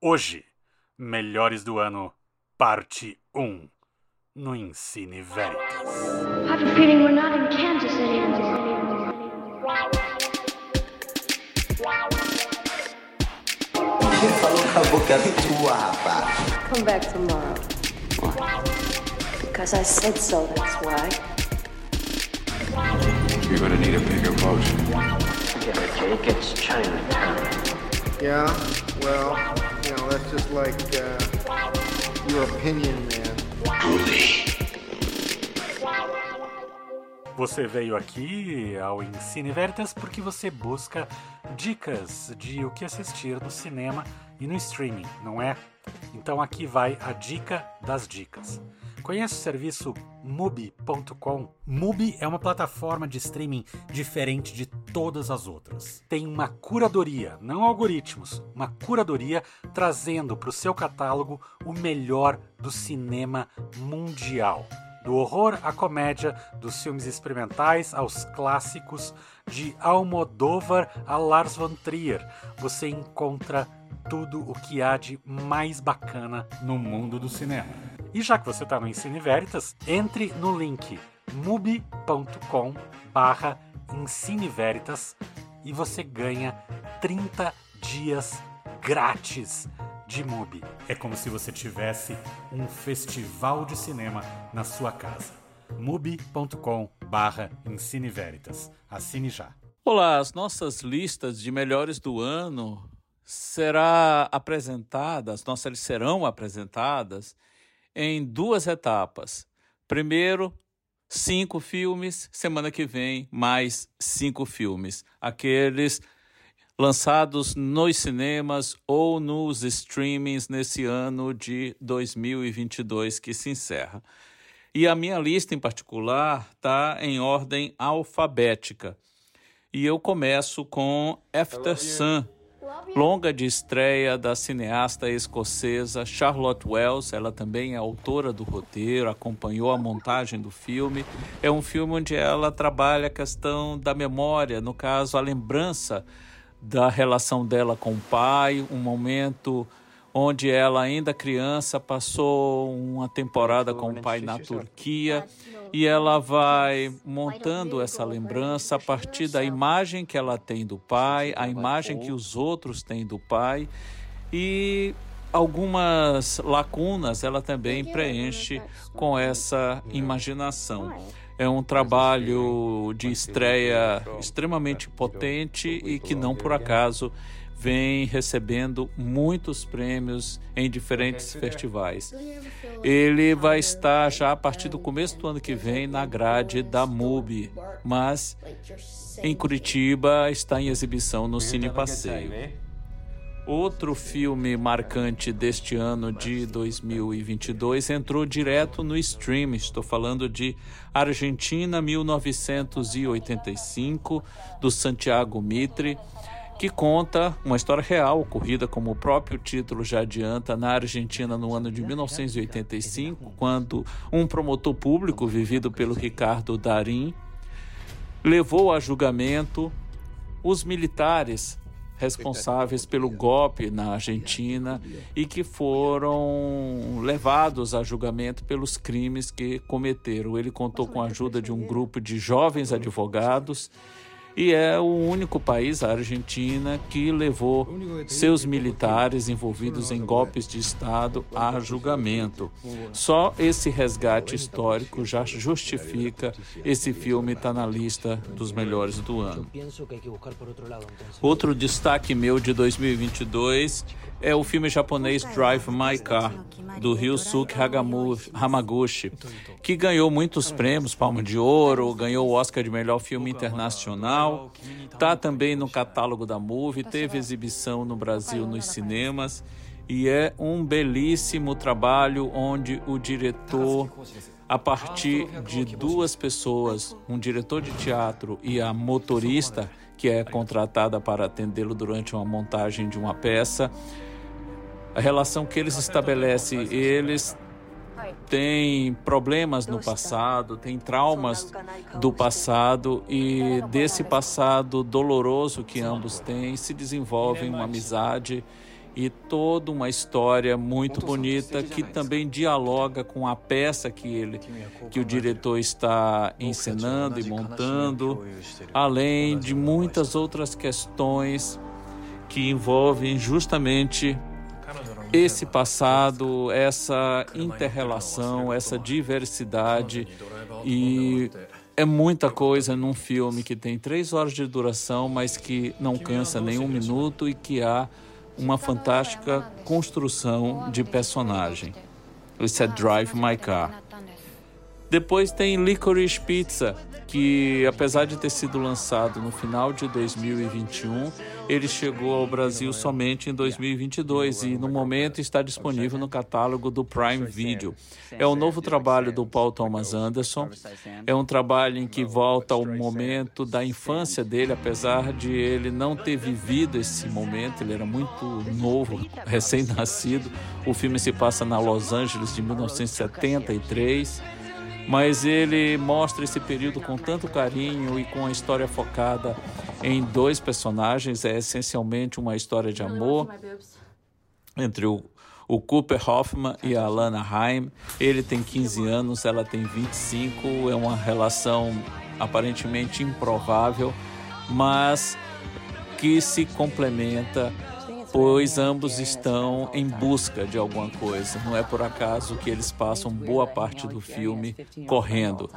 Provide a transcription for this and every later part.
Hoje, Melhores do Ano, parte 1, no Ensine Veritas. Ele falou com a boca tua, rapaz. Come back tomorrow. Because I said so, that's why. You're gonna need a bigger boat. It, Jake. It's Chinatown. Yeah, well, that's just like uh, your opinion, man. Você veio aqui ao Ensine Veritas porque você busca dicas de o que assistir no cinema e no streaming, não é? Então aqui vai a dica das dicas. Conhece o serviço Mubi.com? Mubi é uma plataforma de streaming diferente de todas as outras. Tem uma curadoria, não algoritmos, uma curadoria trazendo para o seu catálogo o melhor do cinema mundial. Do horror à comédia, dos filmes experimentais aos clássicos, de Almodóvar a Lars von Trier, você encontra tudo o que há de mais bacana no mundo do cinema. E já que você está no Ensine Veritas, entre no link mubi.com barra Ensine Veritas e você ganha 30 dias grátis de Mubi. É como se você tivesse um festival de cinema na sua casa. mubi.com barra Ensine Veritas. Assine já. Olá, as nossas listas de melhores do ano será apresentadas, nossas serão apresentadas em duas etapas. Primeiro, cinco filmes, semana que vem, mais cinco filmes. Aqueles lançados nos cinemas ou nos streamings nesse ano de 2022 que se encerra. E a minha lista em particular está em ordem alfabética. E eu começo com After Sun, longa de estreia da cineasta escocesa Charlotte Wells. Ela também é autora do roteiro, acompanhou a montagem do filme. É um filme onde ela trabalha a questão da memória, no caso, a lembrança da relação dela com o pai, um momento onde ela, ainda criança, passou uma temporada com o pai na Turquia e ela vai montando essa lembrança a partir da imagem que ela tem do pai, a imagem que os outros têm do pai e algumas lacunas ela também preenche com essa imaginação. É? Um trabalho de estreia extremamente potente e que não por acaso vem recebendo muitos prêmios em diferentes festivais. Ele vai estar já a partir do começo do ano que vem na grade da MUBI, mas em Curitiba está em exibição no Cine Passeio. Outro filme marcante deste ano de 2022 entrou direto no stream. Estou falando de Argentina 1985, do Santiago Mitre, que conta uma história real ocorrida, como o próprio título já adianta, na Argentina no ano de 1985, quando um promotor público, vivido pelo Ricardo Darim, levou a julgamento os militares responsáveis pelo golpe na Argentina e que foram levados a julgamento pelos crimes que cometeram. Ele contou com a ajuda de um grupo de jovens advogados e é o único país, a Argentina, que levou seus militares envolvidos em golpes de Estado a julgamento. Só esse resgate histórico já justifica esse filme estar tá na lista dos melhores do ano. Outro destaque meu de 2022 é o filme japonês Drive My Car, do Ryusuke Hamaguchi, que ganhou muitos prêmios, Palma de Ouro, ganhou o Oscar de melhor filme internacional original. Tá também no catálogo da Movie, teve exibição no Brasil nos cinemas e é um belíssimo trabalho onde o diretor a partir de duas pessoas, um diretor de teatro e a motorista que é contratada para atendê-lo durante uma montagem de uma peça. A relação que eles estabelecem, eles têm problemas no passado, têm traumas do passado e desse passado doloroso que ambos têm se desenvolve uma amizade e toda uma história muito bonita que também dialoga com a peça que ele que o diretor está encenando e montando, além de muitas outras questões que envolvem justamente esse passado, essa interrelação, essa diversidade e é muita coisa num filme que tem três horas de duração, mas que não cansa nenhum minuto e que há uma fantástica construção de personagem. Isso é Drive My Car. Depois tem Licorice Pizza, que apesar de ter sido lançado no final de 2021, ele chegou ao Brasil somente em 2022 e no momento está disponível no catálogo do Prime Video. É o novo trabalho do Paul Thomas Anderson. É um trabalho em que volta ao momento da infância dele, apesar de ele não ter vivido esse momento, ele era muito novo, recém-nascido. O filme se passa na Los Angeles de 1973 mas ele mostra esse período com tanto carinho e com a história focada em dois personagens. É essencialmente uma história de amor entre o, o Cooper Hoffman e a Lana Haim. Ele tem 15 anos, ela tem 25. É uma relação aparentemente improvável, mas que se complementa pois ambos estão em busca de alguma coisa. Não é por acaso que eles passam boa parte do filme correndo.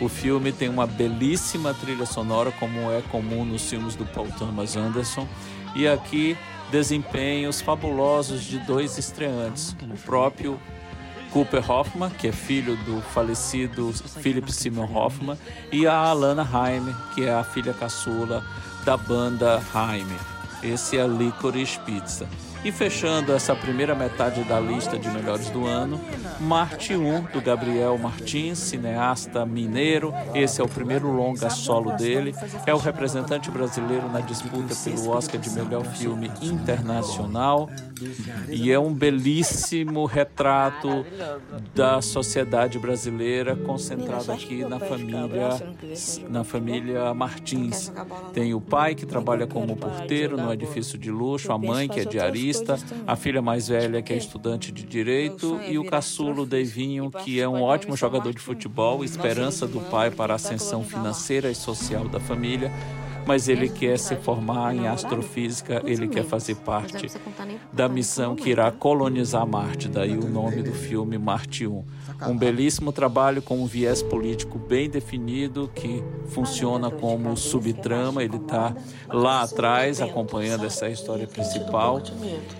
O filme tem uma belíssima trilha sonora, como é comum nos filmes do Paul Thomas Anderson, e aqui desempenhos fabulosos de dois estreantes, o próprio Cooper Hoffman, que é filho do falecido Philip Simon Hoffman, e a Alana Haim, que é a filha caçula da banda Haim. Esse é a Licorice Pizza. E fechando essa primeira metade da lista de melhores do ano, Marte 1, do Gabriel Martins, cineasta mineiro. Esse é o primeiro longa solo dele. É o representante brasileiro na disputa pelo Oscar de melhor filme internacional. E é um belíssimo retrato da sociedade brasileira concentrado aqui na família na família Martins. Tem o pai que trabalha como porteiro no edifício de luxo, a mãe que é diarista a filha mais velha, que é estudante de direito, e o caçulo Deivinho, que é um ótimo jogador de futebol, esperança do pai para a ascensão financeira e social da família mas ele quer se formar em astrofísica, ele quer fazer parte da missão que irá colonizar Marte, daí o nome do filme Marte 1. Um belíssimo trabalho com um viés político bem definido que funciona como subtrama, ele está lá atrás acompanhando essa história principal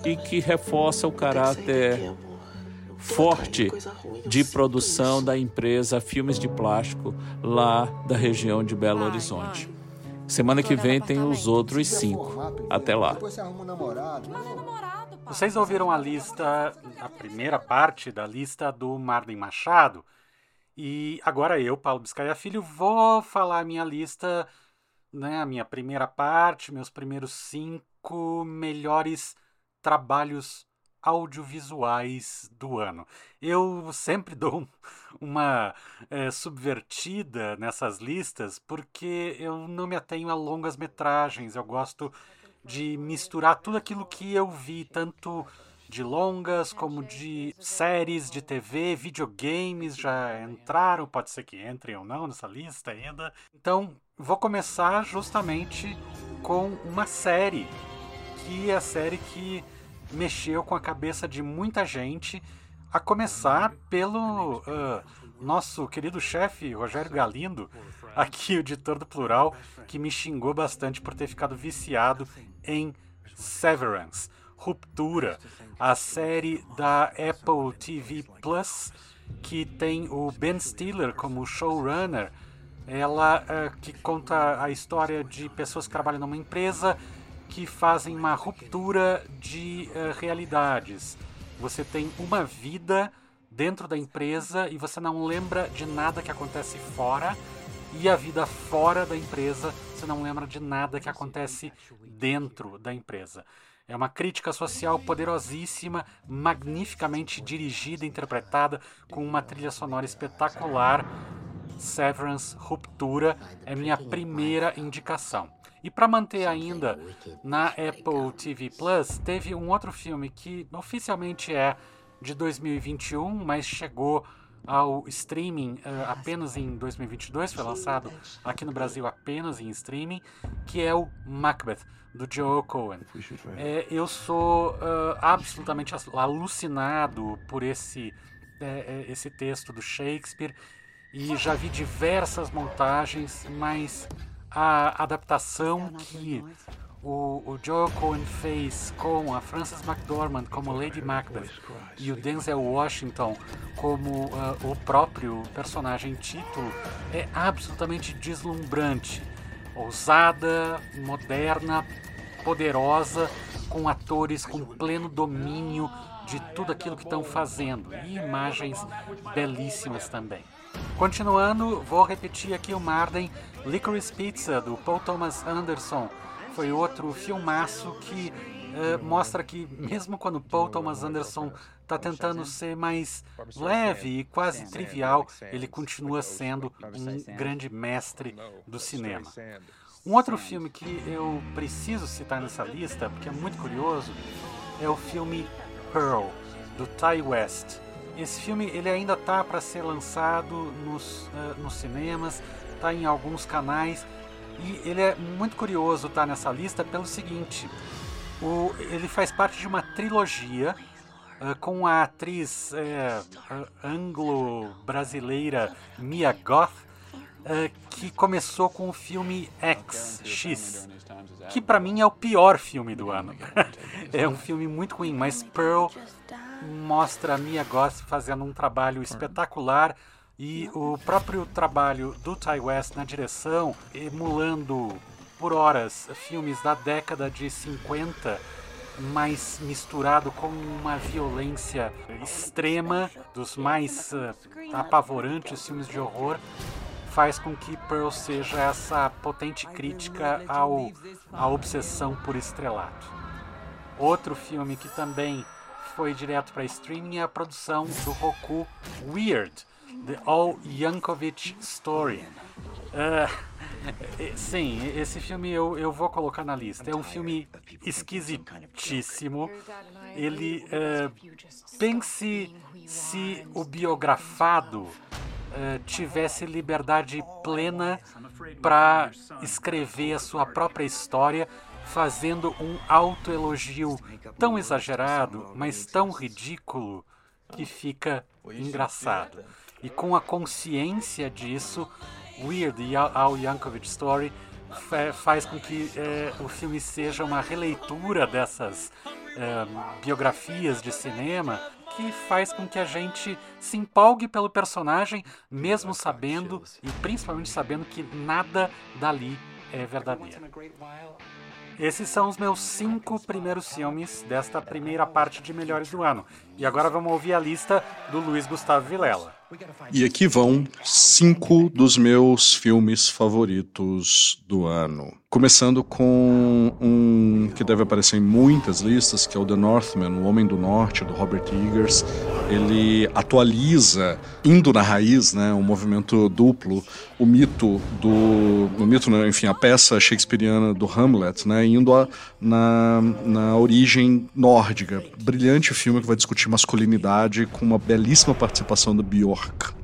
e que reforça o caráter forte de produção da empresa Filmes de Plástico lá da região de Belo Horizonte. Semana que vem tem os outros cinco. Até lá. Vocês ouviram a lista, a primeira parte da lista do Marden Machado. E agora eu, Paulo Biscaia Filho, vou falar a minha lista, né, a minha primeira parte, meus primeiros cinco melhores trabalhos audiovisuais do ano. Eu sempre dou uma é, subvertida nessas listas porque eu não me atenho a longas metragens. Eu gosto de misturar tudo aquilo que eu vi, tanto de longas como de séries de TV, videogames já entraram, pode ser que entrem ou não nessa lista ainda. Então, vou começar justamente com uma série, que é a série que mexeu com a cabeça de muita gente, a começar pelo uh, nosso querido chefe Rogério Galindo, aqui o editor do Plural, que me xingou bastante por ter ficado viciado em Severance, Ruptura, a série da Apple TV Plus, que tem o Ben Stiller como showrunner. Ela uh, que conta a história de pessoas que trabalham numa empresa que fazem uma ruptura de uh, realidades. Você tem uma vida dentro da empresa e você não lembra de nada que acontece fora, e a vida fora da empresa, você não lembra de nada que acontece dentro da empresa. É uma crítica social poderosíssima, magnificamente dirigida e interpretada, com uma trilha sonora espetacular. Severance Ruptura é minha primeira indicação. E para manter ainda na Apple TV Plus, teve um outro filme que oficialmente é de 2021, mas chegou ao streaming uh, apenas em 2022, foi lançado aqui no Brasil apenas em streaming, que é o Macbeth, do Joe Cohen. É, eu sou uh, absolutamente alucinado por esse, esse texto do Shakespeare e já vi diversas montagens, mas a adaptação que o, o Joe Cohen fez com a Frances McDormand como Lady Macbeth e o Denzel Washington como uh, o próprio personagem título é absolutamente deslumbrante. Ousada, moderna, poderosa, com atores com pleno domínio de tudo aquilo que estão fazendo e imagens belíssimas também. Continuando, vou repetir aqui o Marden Licorice Pizza do Paul Thomas Anderson foi outro filmaço que uh, mostra que mesmo quando Paul Thomas Anderson está tentando ser mais leve e quase trivial, ele continua sendo um grande mestre do cinema. Um outro filme que eu preciso citar nessa lista, porque é muito curioso, é o filme Pearl, do Ty West. Esse filme ele ainda está para ser lançado nos, uh, nos cinemas, está em alguns canais, e ele é muito curioso tá nessa lista pelo seguinte: o, ele faz parte de uma trilogia uh, com a atriz uh, anglo-brasileira Mia Goth, que começou com o filme X, X, que para mim é o pior filme do ano. é um filme muito ruim, mas Pearl mostra a Mia Goth fazendo um trabalho espetacular e o próprio trabalho do Ty West na direção, emulando por horas filmes da década de 50, mas misturado com uma violência extrema dos mais uh, apavorantes filmes de horror, faz com que Pearl seja essa potente crítica ao, à obsessão por estrelato. Outro filme que também foi direto para streaming é a produção do Roku Weird, The All Yankovic Story. Uh, sim, esse filme eu, eu vou colocar na lista. É um filme esquisitíssimo. Ele. Uh, pense se o biografado tivesse liberdade plena para escrever a sua própria história, fazendo um autoelogio tão exagerado, mas tão ridículo, que fica engraçado. E com a consciência disso, Weird e Al Yankovic Story faz com que é, o filme seja uma releitura dessas é, biografias de cinema que faz com que a gente se empolgue pelo personagem, mesmo sabendo e principalmente sabendo que nada dali é verdadeiro. Esses são os meus cinco primeiros filmes desta primeira parte de melhores do ano. E agora vamos ouvir a lista do Luiz Gustavo Vilela. E aqui vão cinco dos meus filmes favoritos do ano. Começando com um que deve aparecer em muitas listas, que é o The Northman, O Homem do Norte, do Robert Eggers. Ele atualiza, indo na raiz, né, um movimento duplo, o mito do... O mito, né, enfim, a peça shakespeariana do Hamlet, né, indo a, na, na origem nórdica. Brilhante filme que vai discutir masculinidade com uma belíssima participação do Bjork.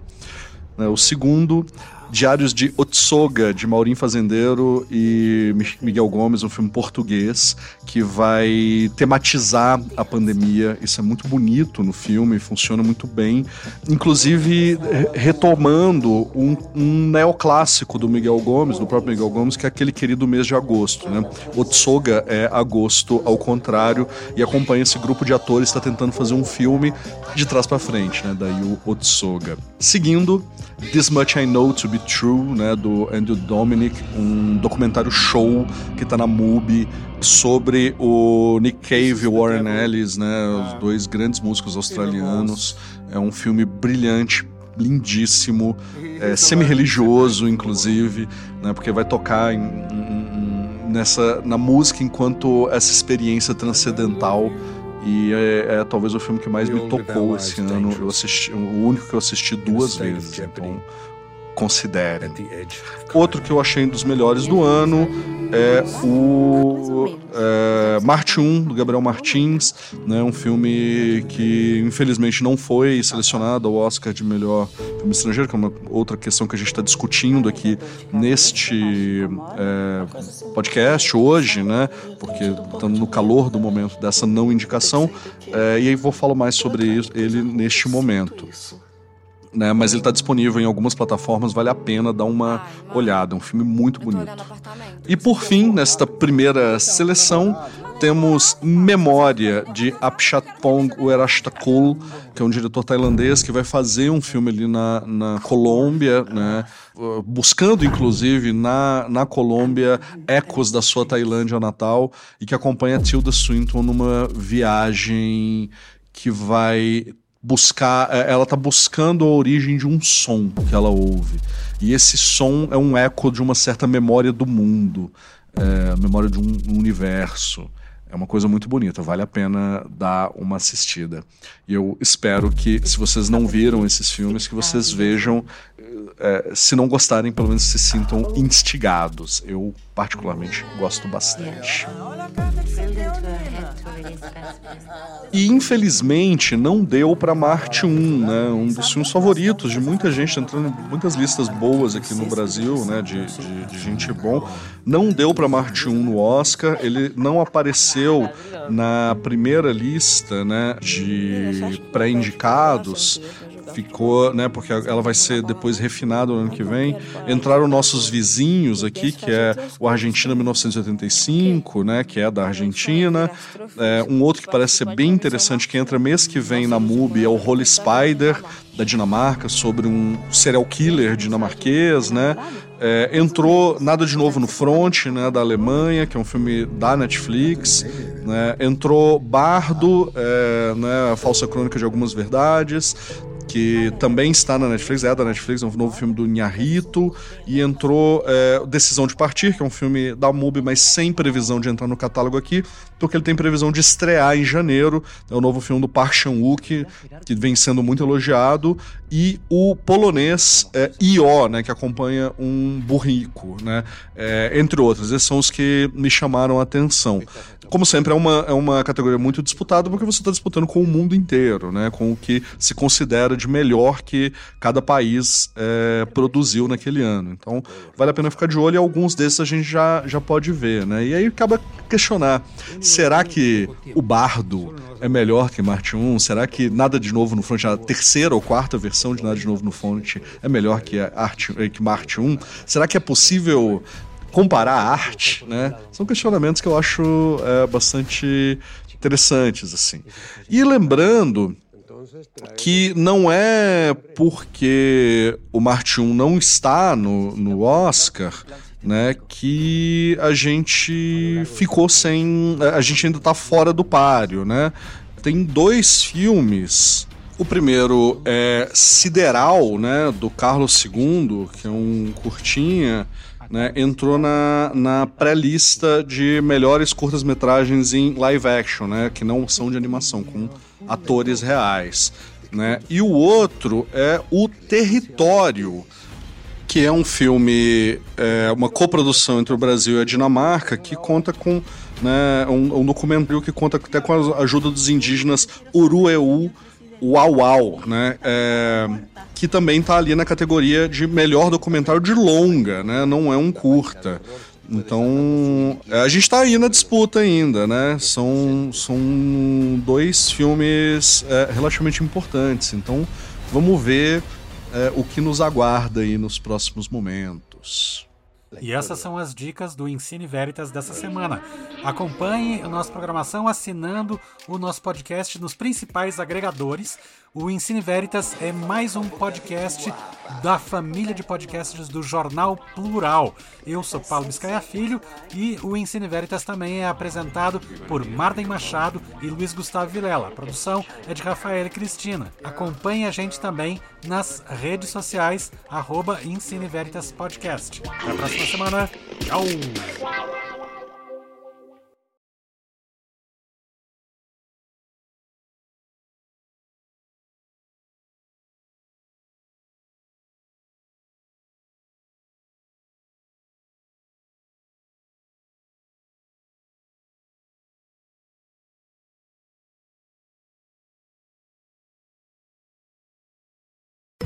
Né, o segundo Diários de Otsoga, de Maurim Fazendeiro e Miguel Gomes, um filme português que vai tematizar a pandemia. Isso é muito bonito no filme, funciona muito bem. Inclusive, retomando um, um neoclássico do Miguel Gomes, do próprio Miguel Gomes, que é aquele querido mês de agosto. Né? Otsoga é agosto ao contrário e acompanha esse grupo de atores que está tentando fazer um filme de trás para frente, né? daí o Otsoga. Seguindo, This Much I Know to Be True, né, do Andrew Dominic, um documentário show que está na MUBI sobre o Nick Cave e o Warren Ellis, né, os dois grandes músicos australianos. É um filme brilhante, lindíssimo, é, semi-religioso, inclusive, né, porque vai tocar em, em, nessa, na música enquanto essa experiência transcendental e é, é, talvez o filme que mais me tocou esse ano. Eu assisti, o único que eu assisti duas vezes. Então, considerem. Outro que eu achei um dos melhores do ano é o é, Marte 1, do Gabriel Martins, né, um filme que infelizmente não foi selecionado ao Oscar de melhor filme estrangeiro, que é uma outra questão que a gente está discutindo aqui neste é, podcast hoje, né, porque estamos no calor do momento dessa não indicação, é, e aí vou falar mais sobre ele neste momento né? Mas ele está disponível em algumas plataformas, vale a pena dar uma olhada. É um filme muito bonito. E por fim, nesta primeira seleção, temos Memória de Apchatpong Weerasethakul, que é um diretor tailandês que vai fazer um filme ali na, na Colômbia, né? buscando inclusive na, na Colômbia ecos da sua Tailândia natal e que acompanha Tilda Swinton numa viagem que vai buscar, é, ela está buscando a origem de um som que ela ouve. E esse som é um eco de uma certa memória do mundo, é, memória de um universo. É uma coisa muito bonita, vale a pena dar uma assistida. E eu espero que, se vocês não viram esses filmes, que vocês vejam. É, se não gostarem, pelo menos se sintam instigados. Eu, particularmente, gosto bastante. E infelizmente não deu para Marte 1, né? Um dos filmes favoritos de muita gente, entrando em muitas listas boas aqui no Brasil, né? De, de, de gente bom. Não deu para Marte 1 no Oscar, ele não apareceu na primeira lista, né? De pré-indicados ficou, né, porque ela vai ser depois refinada no ano que vem. Entraram nossos vizinhos aqui, que é o Argentina 1985, né, que é da Argentina. É, um outro que parece ser bem interessante, que entra mês que vem na MUBI, é o Holy Spider, da Dinamarca, sobre um serial killer dinamarquês, né? É, entrou Nada de Novo no Front, né, da Alemanha, que é um filme da Netflix. Né? Entrou Bardo, é, né, a falsa crônica de algumas verdades que também está na Netflix, é da Netflix, é um novo filme do Inharrito, e entrou é, Decisão de Partir, que é um filme da MUBI, mas sem previsão de entrar no catálogo aqui, porque ele tem previsão de estrear em janeiro, é o novo filme do Park Chan-wook, que vem sendo muito elogiado, e o polonês é, I.O., né, que acompanha um burrico, né, é, entre outros. Esses são os que me chamaram a atenção. Como sempre, é uma, é uma categoria muito disputada, porque você está disputando com o mundo inteiro, né, com o que se considera de melhor que cada país é, produziu naquele ano. Então, vale a pena ficar de olho e alguns desses a gente já, já pode ver, né? E aí acaba questionar, será que o Bardo é melhor que Marte 1? Será que Nada de Novo no Front, a terceira ou quarta versão de Nada de Novo no Front é melhor que, arte, que Marte 1? Será que é possível comparar a arte, né? São questionamentos que eu acho é, bastante interessantes, assim. E lembrando que não é porque o Marte 1 não está no, no Oscar né, que a gente ficou sem. A gente ainda está fora do páreo, né? Tem dois filmes. O primeiro é Sideral, né, do Carlos II, que é um curtinha, né, entrou na, na pré-lista de melhores curtas-metragens em live action, né, que não são de animação, com atores reais. Né? E o outro é O Território, que é um filme, é, uma coprodução entre o Brasil e a Dinamarca, que conta com né, um, um documentário que conta até com a ajuda dos indígenas Urueu Uau né? É, que também está ali na categoria de melhor documentário de longa, né? Não é um curta. Então, a gente está aí na disputa ainda, né? São, são dois filmes é, relativamente importantes. Então, vamos ver é, o que nos aguarda aí nos próximos momentos. E essas são as dicas do Ensine Veritas dessa semana. Acompanhe a nossa programação assinando o nosso podcast nos principais agregadores. O Ensine Veritas é mais um podcast da família de podcasts do Jornal Plural. Eu sou Paulo Biscaia Filho e o Ensine Veritas também é apresentado por Marden Machado e Luiz Gustavo Vilela. A produção é de Rafael e Cristina. Acompanhe a gente também nas redes sociais, arroba Podcast. Até a próxima semana. Tchau!